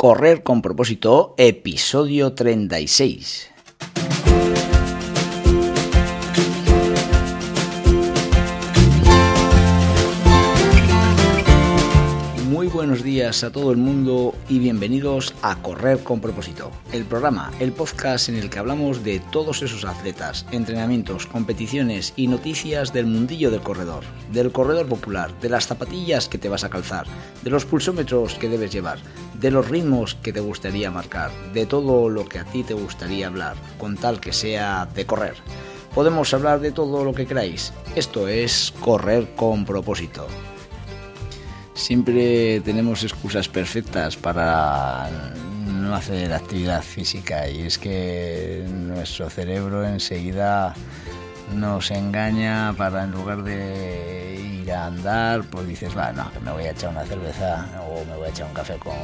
Correr con propósito, episodio 36. buenos días a todo el mundo y bienvenidos a Correr con propósito, el programa, el podcast en el que hablamos de todos esos atletas, entrenamientos, competiciones y noticias del mundillo del corredor, del corredor popular, de las zapatillas que te vas a calzar, de los pulsómetros que debes llevar, de los ritmos que te gustaría marcar, de todo lo que a ti te gustaría hablar, con tal que sea de correr. Podemos hablar de todo lo que queráis. Esto es Correr con propósito. Siempre tenemos excusas perfectas para no hacer actividad física y es que nuestro cerebro enseguida nos engaña para en lugar de ir a andar, pues dices, va, no, que me voy a echar una cerveza o me voy a echar un café con,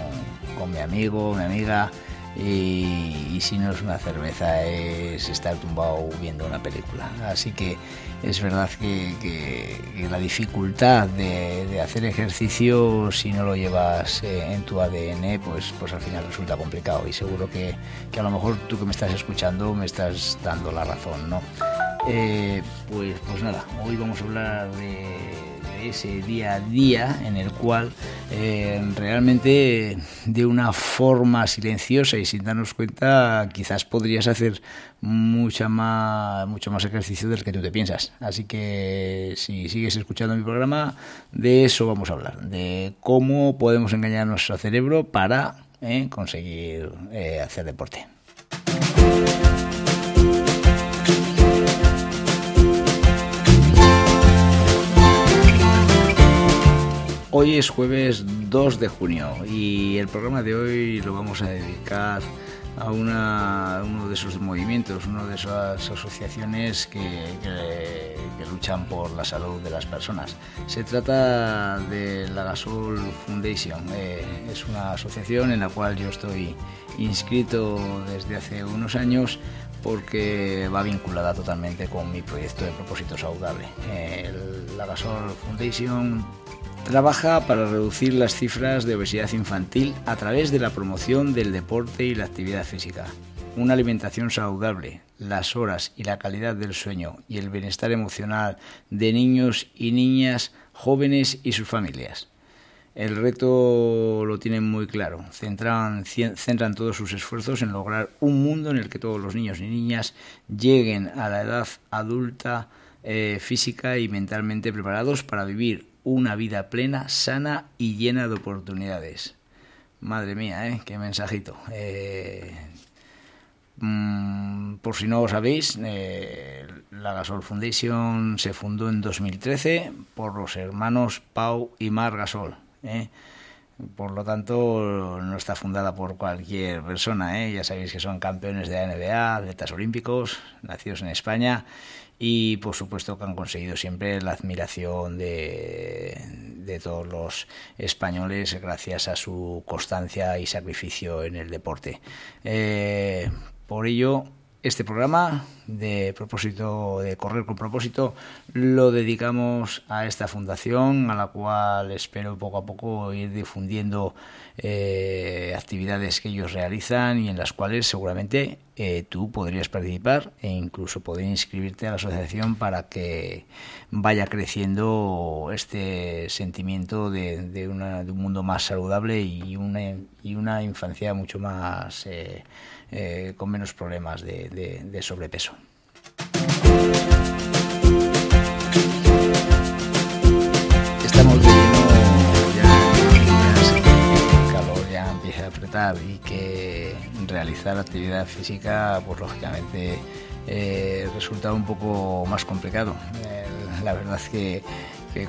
con mi amigo, mi amiga y, si no es una cerveza es estar tumbado viendo una película. Así que es verdad que, la dificultad de, hacer ejercicio si no lo llevas eh, en tu ADN pues, pues al final resulta complicado y seguro que, a lo mejor tú que me estás escuchando me estás dando la razón, ¿no? Eh, pues, pues nada, hoy vamos a hablar de ese día a día en el cual eh, realmente de una forma silenciosa y sin darnos cuenta quizás podrías hacer mucha más, mucho más ejercicio del que tú te piensas. Así que si sigues escuchando mi programa, de eso vamos a hablar, de cómo podemos engañar nuestro cerebro para eh, conseguir eh, hacer deporte. Hoy es jueves 2 de junio y el programa de hoy lo vamos a dedicar a uno de esos movimientos, una de esas asociaciones que, luchan por la salud de las personas. Se trata de la Gasol Foundation. Eh, es una asociación en la cual yo estoy inscrito desde hace unos años porque va vinculada totalmente con mi proyecto de propósito saludable. la Gasol Foundation Trabaja para reducir las cifras de obesidad infantil a través de la promoción del deporte y la actividad física, una alimentación saludable, las horas y la calidad del sueño y el bienestar emocional de niños y niñas, jóvenes y sus familias. El reto lo tienen muy claro. Centran, todos sus esfuerzos en lograr un mundo en el que todos los niños y niñas lleguen a la edad adulta eh, física y mentalmente preparados para vivir una vida plena, sana y llena de oportunidades. Madre mía, ¿eh? Qué mensajito. Eh, mm, por si no lo sabéis, eh, la Gasol Foundation se fundó en 2013 por los hermanos Pau y Mar Gasol. ¿Eh? Por lo tanto, no está fundada por cualquier persona. Ya sabéis que son campeones de la NBA, atletas olímpicos, nacidos en España y por supuesto que han conseguido siempre la admiración de, de, todos los españoles gracias a su constancia y sacrificio en el deporte. Eh, por ello, este programa de propósito de correr con propósito lo dedicamos a esta fundación a la cual espero poco a poco ir difundiendo eh, actividades que ellos realizan y en las cuales seguramente eh, tú podrías participar e incluso poder inscribirte a la asociación para que vaya creciendo este sentimiento de, de, un mundo más saludable y una, y una infancia mucho más eh, eh, con menos problemas de, sobrepeso. Empieza a apretar y que realizar actividad física, pues lógicamente eh, resulta un poco más complicado. Eh, la verdad es que,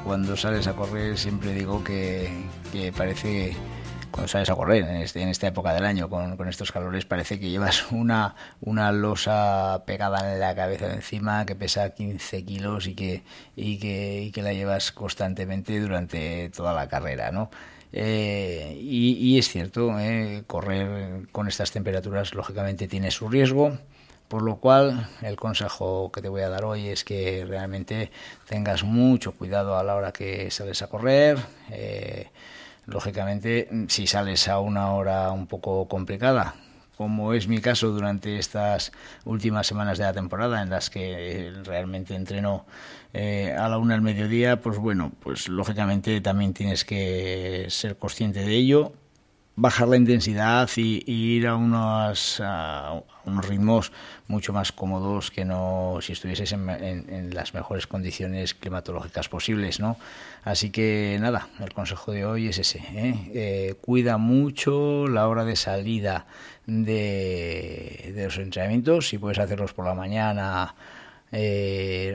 cuando sales a correr siempre digo que, que parece cuando sales a correr en, este, en esta época del año con, con, estos calores parece que llevas una, una losa pegada en la cabeza de encima que pesa 15 kilos y que, y que, y que la llevas constantemente durante toda la carrera, ¿no? Eh, y, es cierto, eh, correr con estas temperaturas lógicamente tiene su riesgo, por lo cual el consejo que te voy a dar hoy es que realmente tengas mucho cuidado a la hora que sales a correr. Eh, lógicamente, si sales a una hora un poco complicada, como es mi caso durante estas últimas semanas de la temporada en las que realmente entreno eh, a la una al mediodía, pues bueno, pues lógicamente también tienes que ser consciente de ello bajar la intensidad y, ir a unos, unos ritmos mucho más cómodos que no si estuvieses en, las mejores condiciones climatológicas posibles, ¿no? Así que nada, el consejo de hoy es ese, ¿eh? Eh, cuida mucho la hora de salida de, de los entrenamientos, si puedes hacerlos por la mañana eh,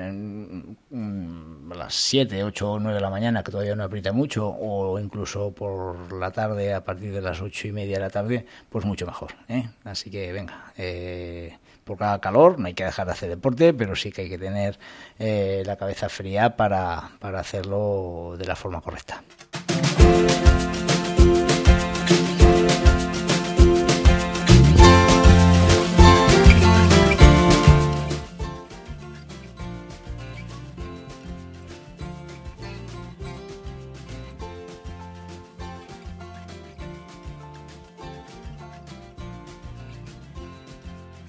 a las 7, 8 o 9 de la mañana, que todavía no aprieta mucho, o incluso por la tarde, a partir de las 8 y media de la tarde, pues mucho mejor. ¿eh? Así que venga, eh, por cada calor no hay que dejar de hacer deporte, pero sí que hay que tener eh, la cabeza fría para, para hacerlo de la forma correcta.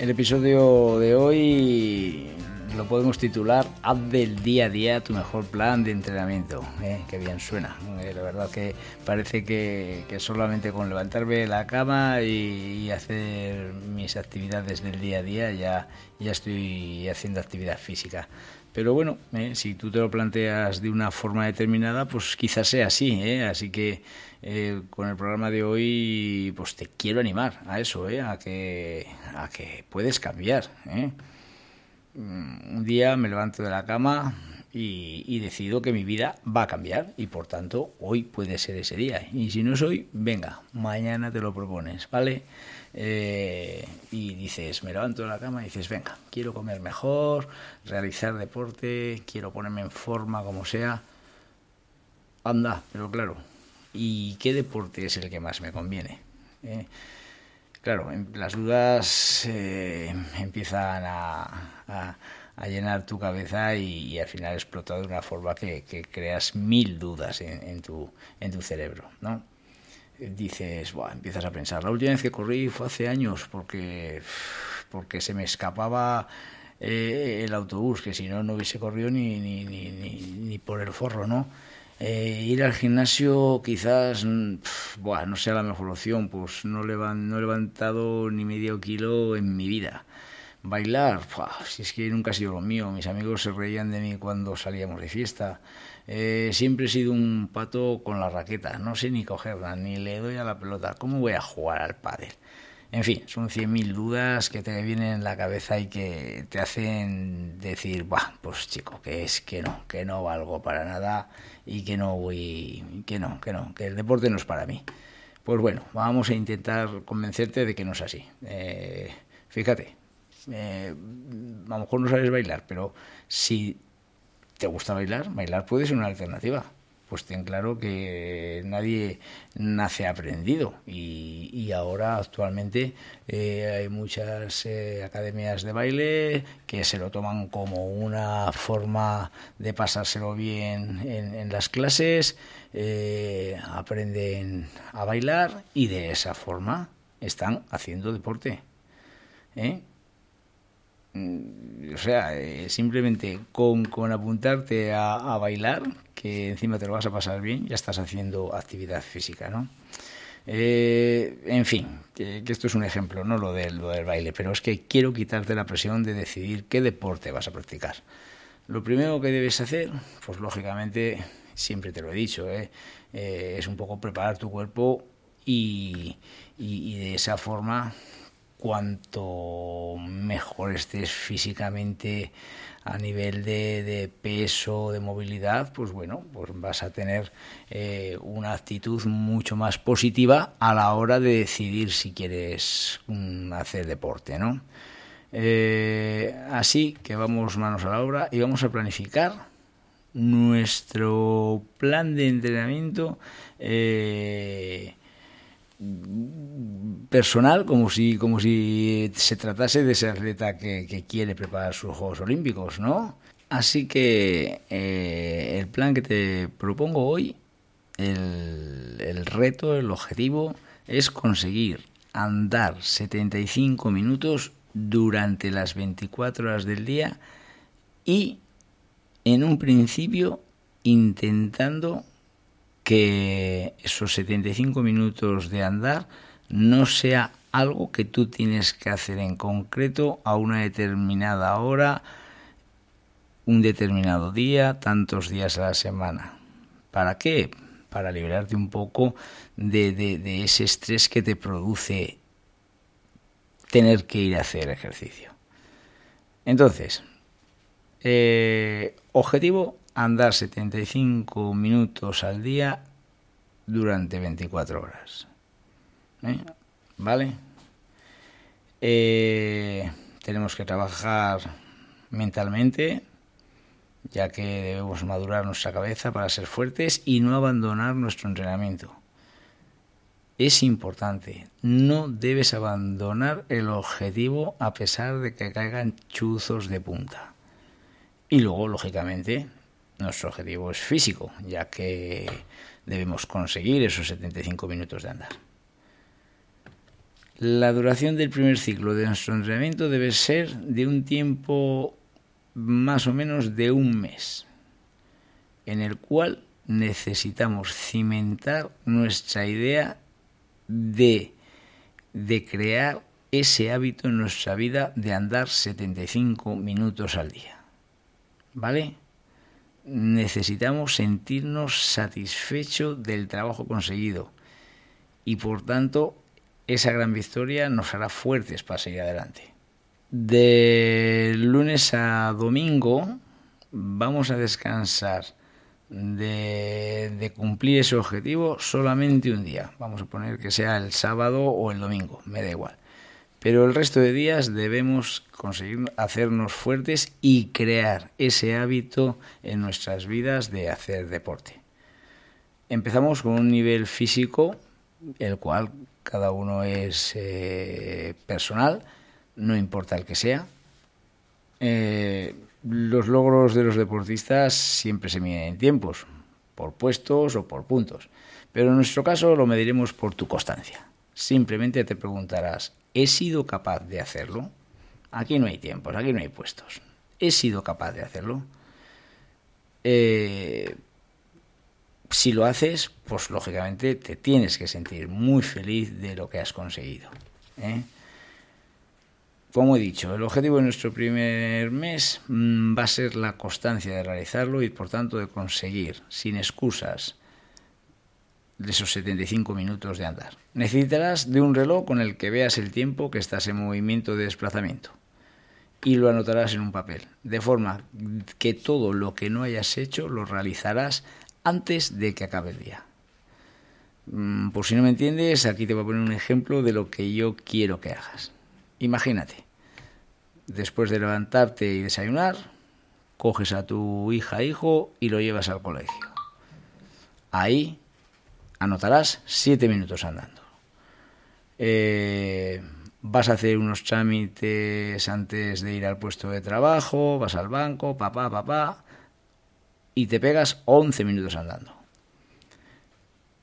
El episodio de hoy lo podemos titular Haz del día a día tu mejor plan de entrenamiento. ¿eh? Qué bien suena. Eh, la verdad que parece que, solamente con levantarme de la cama y, hacer mis actividades del día a día ya, ya estoy haciendo actividad física. Pero bueno, eh, si tú te lo planteas de una forma determinada, pues quizás sea así. ¿eh? Así que eh, con el programa de hoy, pues te quiero animar a eso, ¿eh? a, que, a que puedes cambiar. ¿eh? Mm, un día me levanto de la cama y, y, decido que mi vida va a cambiar y por tanto hoy puede ser ese día. Y si no es hoy, venga, mañana te lo propones, ¿vale? Eh, y dices, me levanto de la cama y dices, venga, quiero comer mejor, realizar deporte, quiero ponerme en forma como sea. Anda, pero claro, ¿y qué deporte es el que más me conviene? Eh, claro, las dudas eh, empiezan a, llenar tu cabeza y, al final explota de una forma que, creas mil dudas en, tu, en tu cerebro, ¿no? dices, Buah, empiezas a pensar, la última vez que corrí fue hace años porque, porque se me escapaba eh, el autobús, que si no, no hubiese corrido ni, ni, ni, ni por el forro, ¿no? Eh, ir al gimnasio quizás buah, no sea la mejor opción, pues no, no he levantado ni medio kilo en mi vida. Bailar, si es que nunca ha sido lo mío, mis amigos se reían de mí cuando salíamos de fiesta. Eh, siempre he sido un pato con la raqueta, no sé ni cogerla, ni le doy a la pelota. ¿Cómo voy a jugar al pádel? En fin, son cien mil dudas que te vienen en la cabeza y que te hacen decir, bah, pues chico, que es que no, que no valgo para nada y que no voy, que no, que no, que el deporte no es para mí. Pues bueno, vamos a intentar convencerte de que no es así. Eh, fíjate, eh, a lo mejor no sabes bailar, pero si te gusta bailar, bailar puede ser una alternativa. Pues ten claro que nadie nace aprendido y, ahora actualmente eh, hay muchas eh, academias de baile que se lo toman como una forma de pasárselo bien en, las clases, eh, aprenden a bailar y de esa forma están haciendo deporte. ¿eh? Mm, o sea, eh, simplemente con, apuntarte a, bailar, que encima te lo vas a pasar bien, ya estás haciendo actividad física, ¿no? Eh, en fin, que, esto es un ejemplo, no lo del, baile, pero es que quiero quitarte la presión de decidir qué deporte vas a practicar. Lo primero que debes hacer, pues lógicamente, siempre te lo he dicho, ¿eh? es un poco preparar tu cuerpo y de esa forma cuanto mejor estés físicamente a nivel de, peso, de movilidad, pues bueno, pues vas a tener eh, una actitud mucho más positiva a la hora de decidir si quieres mm, hacer deporte, ¿no? Eh, así que vamos manos a la obra y vamos a planificar nuestro plan de entrenamiento eh, personal, como si, como si se tratase de ese atleta que, quiere preparar sus Juegos Olímpicos, ¿no? Así que eh, el plan que te propongo hoy el, el reto, el objetivo es conseguir andar 75 minutos durante las 24 horas del día y en un principio intentando que esos 75 minutos de andar no sea algo que tú tienes que hacer en concreto a una determinada hora, un determinado día, tantos días a la semana. ¿Para qué? Para liberarte un poco de, ese estrés que te produce tener que ir a hacer ejercicio. Entonces, eh, objetivo, andar 75 minutos al día durante 24 horas. ¿Eh? ¿Vale? Eh, tenemos que trabajar mentalmente, ya que debemos madurar nuestra cabeza para ser fuertes y no abandonar nuestro entrenamiento. Es importante, no debes abandonar el objetivo a pesar de que caigan chuzos de punta. Y luego, lógicamente, nuestro objetivo es físico, ya que debemos conseguir esos 75 minutos de andar. La duración del primer ciclo de nuestro entrenamiento debe ser de un tiempo más o menos de un mes, en el cual necesitamos cimentar nuestra idea de, de crear ese hábito en nuestra vida de andar 75 minutos al día. ¿Vale? Necesitamos sentirnos satisfechos del trabajo conseguido y por tanto esa gran victoria nos hará fuertes para seguir adelante. De lunes a domingo vamos a descansar de, de, cumplir ese objetivo solamente un día. Vamos a poner que sea el sábado o el domingo, me da igual. Pero el resto de días debemos conseguir hacernos fuertes y crear ese hábito en nuestras vidas de hacer deporte. Empezamos con un nivel físico, el cual cada uno es eh, personal, no importa el que sea. Eh, los logros de los deportistas siempre se miden en tiempos, por puestos o por puntos, pero en nuestro caso lo mediremos por tu constancia. Simplemente te preguntarás, ¿he sido capaz de hacerlo? Aquí no hay tiempos, aquí no hay puestos. ¿He sido capaz de hacerlo? Eh, si lo haces, pues lógicamente te tienes que sentir muy feliz de lo que has conseguido. ¿eh? Como he dicho, el objetivo de nuestro primer mes mm, va a ser la constancia de realizarlo y por tanto de conseguir, sin excusas, de esos 75 minutos de andar. Necesitarás de un reloj con el que veas el tiempo que estás en movimiento de desplazamiento y lo anotarás en un papel, de forma que todo lo que no hayas hecho lo realizarás antes de que acabe el día. Mm, por si no me entiendes, aquí te voy a poner un ejemplo de lo que yo quiero que hagas. Imagínate, después de levantarte y desayunar, coges a tu hija, hijo y lo llevas al colegio. Ahí anotarás siete minutos andando. Eh, vas a hacer unos trámites antes de ir al puesto de trabajo, vas al banco, papá, papá, y te pegas 11 minutos andando.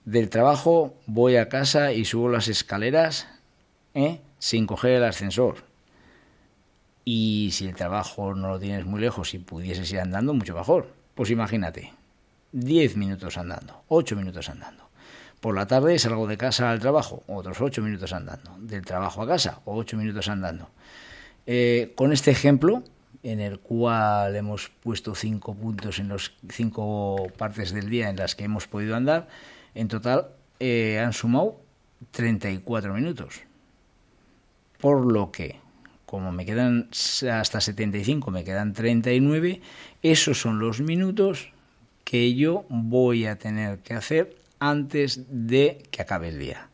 Del trabajo voy a casa y subo las escaleras ¿eh? sin coger el ascensor. Y si el trabajo no lo tienes muy lejos y pudieses ir andando, mucho mejor. Pues imagínate, 10 minutos andando, 8 minutos andando. Por la tarde salgo de casa al trabajo, otros 8 minutos andando. Del trabajo a casa, 8 minutos andando. Eh, con este ejemplo, en el cual hemos puesto cinco puntos en las cinco partes del día en las que hemos podido andar. En total eh, han sumado 34 minutos. Por lo que, como me quedan hasta 75, me quedan 39, esos son los minutos que yo voy a tener que hacer antes de que acabe el día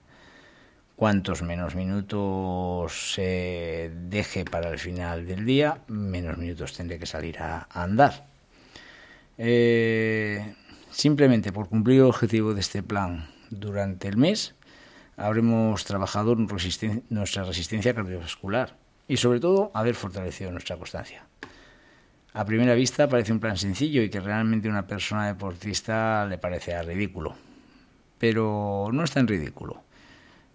cuantos menos minutos se deje para el final del día, menos minutos tendré que salir a, andar. Eh, simplemente por cumplir el objetivo de este plan durante el mes, habremos trabajado nuestra resistencia cardiovascular y sobre todo haber fortalecido nuestra constancia. A primera vista parece un plan sencillo y que realmente una persona deportista le parece ridículo. Pero no es tan ridículo.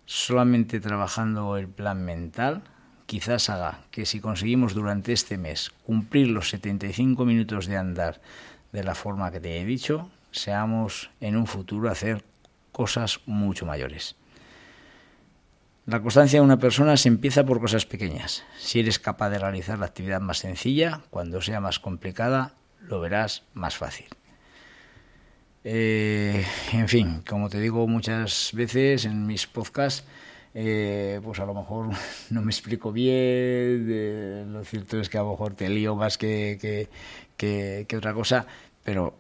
Solamente trabajando el plan mental, quizás haga que si conseguimos durante este mes cumplir los 75 minutos de andar de la forma que te he dicho, seamos en un futuro hacer cosas mucho mayores. La constancia de una persona se empieza por cosas pequeñas. Si eres capaz de realizar la actividad más sencilla, cuando sea más complicada, lo verás más fácil. Eh, en fin, como te digo muchas veces en mis podcasts, eh, pues a lo mejor no me explico bien, lo cierto es que a lo mejor te lío más que, que otra cosa, pero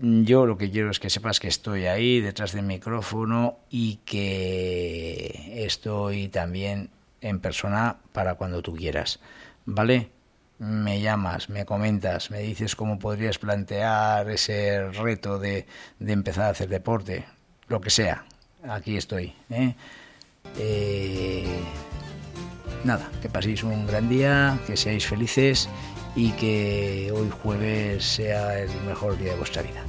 yo lo que quiero es que sepas que estoy ahí detrás del micrófono y que estoy también en persona para cuando tú quieras, ¿vale? Me llamas, me comentas, me dices cómo podrías plantear ese reto de, empezar a hacer deporte, lo que sea, aquí estoy. ¿eh? Eh, nada, que paséis un gran día, que seáis felices y que hoy jueves sea el mejor día de vuestra vida.